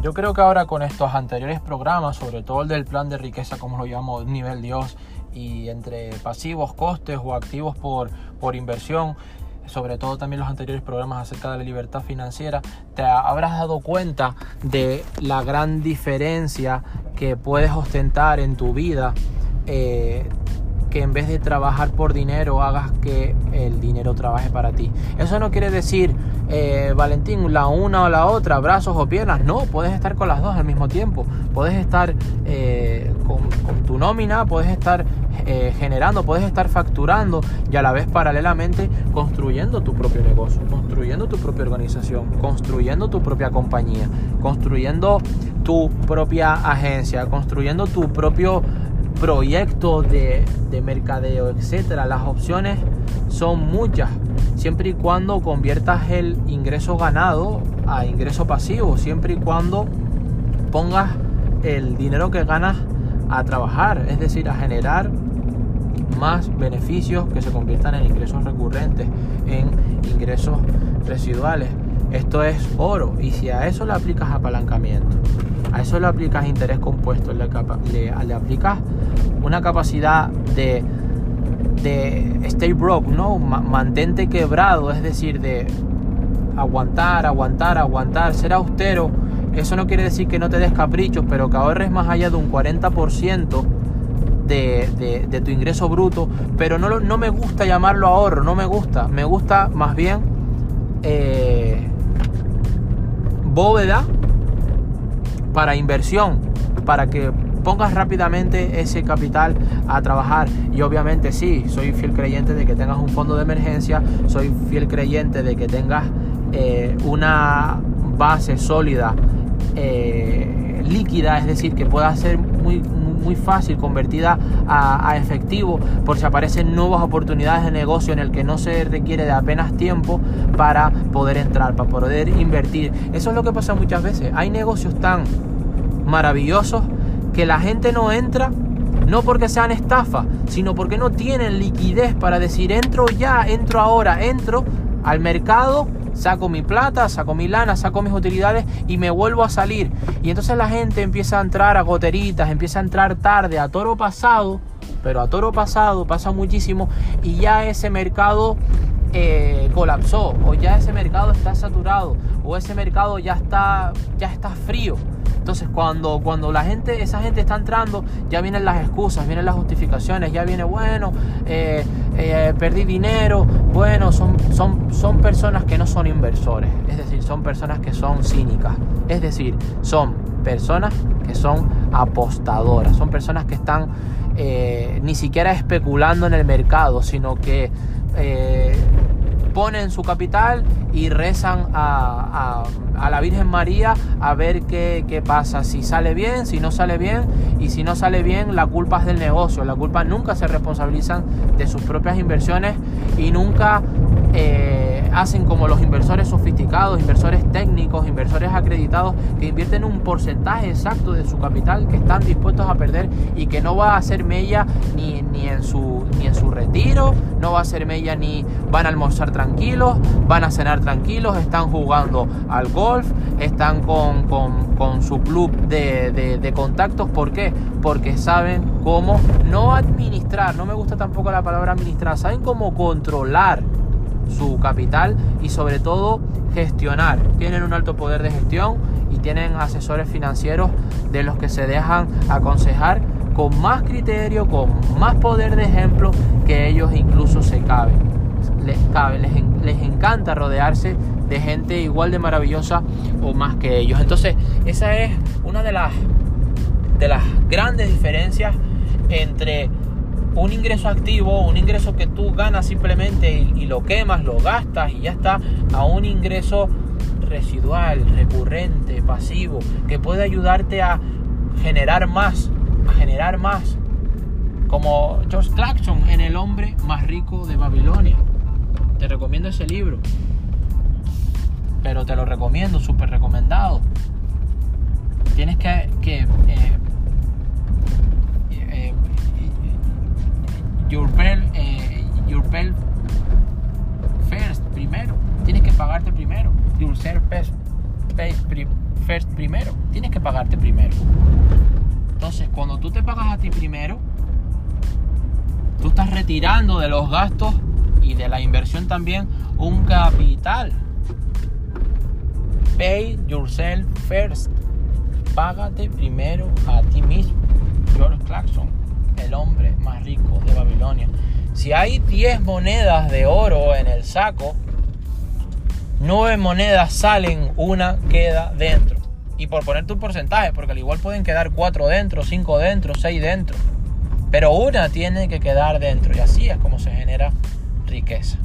yo creo que ahora con estos anteriores programas, sobre todo el del plan de riqueza, como lo llamo, nivel Dios, y entre pasivos, costes o activos por, por inversión, sobre todo también los anteriores programas acerca de la libertad financiera, te habrás dado cuenta de la gran diferencia que puedes ostentar en tu vida. Eh, que en vez de trabajar por dinero hagas que el dinero trabaje para ti. Eso no quiere decir, eh, Valentín, la una o la otra, brazos o piernas. No, puedes estar con las dos al mismo tiempo. Puedes estar eh, con, tu nómina, puedes estar eh, generando, puedes estar facturando y a la vez paralelamente construyendo tu propio negocio, construyendo tu propia organización, construyendo tu propia compañía, construyendo tu propia agencia, construyendo tu propio proyecto de, de mercadeo, etcétera. Las opciones son muchas, siempre y cuando conviertas el ingreso ganado a ingreso pasivo, siempre y cuando pongas el dinero que ganas a trabajar, es decir, a generar más beneficios que se conviertan en ingresos recurrentes, en ingresos residuales. Esto es oro y si a eso le aplicas apalancamiento, a eso le aplicas interés compuesto, le, aplicas una capacidad de, de stay broke, ¿no? mantente quebrado, es decir, de aguantar, aguantar, aguantar, ser austero. Eso no quiere decir que no te des caprichos, pero que ahorres más allá de un 40% de, de, tu ingreso bruto. Pero no, no me gusta llamarlo ahorro, no me gusta. Me gusta más bien eh, bóveda para inversión, para que pongas rápidamente ese capital a trabajar. Y obviamente sí, soy fiel creyente de que tengas un fondo de emergencia, soy fiel creyente de que tengas eh, una base sólida, eh, líquida, es decir, que pueda ser muy, muy fácil, convertida a, efectivo, por si aparecen nuevas oportunidades de negocio en el que no se requiere de apenas tiempo para poder entrar, para poder invertir. Eso es lo que pasa muchas veces. Hay negocios tan maravillosos que la gente no entra no porque sean estafa, sino porque no tienen liquidez para decir entro ya, entro ahora, entro al mercado saco mi plata, saco mi lana, saco mis utilidades y me vuelvo a salir. Y entonces la gente empieza a entrar a goteritas, empieza a entrar tarde, a toro pasado, pero a toro pasado pasa muchísimo y ya ese mercado eh, colapsó o ya ese mercado está saturado o ese mercado ya está, ya está frío. Entonces cuando, cuando la gente, esa gente está entrando, ya vienen las excusas, vienen las justificaciones, ya viene, bueno, eh, eh, perdí dinero, bueno, son, son, son personas que no son inversores, es decir, son personas que son cínicas, es decir, son personas que son apostadoras, son personas que están eh, ni siquiera especulando en el mercado, sino que ponen su capital y rezan a, la Virgen María a ver qué, qué, pasa, si sale bien, si no sale bien, y si no sale bien, la culpa es del negocio, la culpa nunca se responsabilizan de sus propias inversiones y nunca eh, hacen como los inversores sofisticados, inversores técnicos, inversores acreditados, que invierten un porcentaje exacto de su capital que están dispuestos a perder y que no va a hacer mella ni, ni, en, su, ni en su retiro, no va a hacer mella ni van a almorzar tranquilos, van a cenar tranquilos, están jugando al golf, están con, con, su club de, de, de contactos. ¿Por qué? Porque saben cómo no administrar, no me gusta tampoco la palabra administrar, saben cómo controlar su capital y sobre todo gestionar. Tienen un alto poder de gestión y tienen asesores financieros de los que se dejan aconsejar con más criterio, con más poder de ejemplo que ellos incluso se caben. Les cabe, les, les encanta rodearse de gente igual de maravillosa o más que ellos. Entonces, esa es una de las de las grandes diferencias entre un ingreso activo, un ingreso que tú ganas simplemente y, lo quemas, lo gastas y ya está, a un ingreso residual, recurrente, pasivo, que puede ayudarte a generar más, a generar más. Como George Claxon en El hombre más rico de Babilonia. Te recomiendo ese libro. Pero te lo recomiendo, súper recomendado. Tienes que, que eh, yourself, eh, yourself first, primero. Tienes que pagarte primero. Yourself pay first primero. Tienes que pagarte primero. Entonces, cuando tú te pagas a ti primero, tú estás retirando de los gastos y de la inversión también un capital. Pay yourself first. Págate primero a ti mismo. George Clarkson, el hombre más rico de Babilonia. Si hay 10 monedas de oro en el saco, 9 monedas salen, una queda dentro. Y por ponerte un porcentaje, porque al igual pueden quedar 4 dentro, 5 dentro, 6 dentro. Pero una tiene que quedar dentro y así es como se genera riqueza.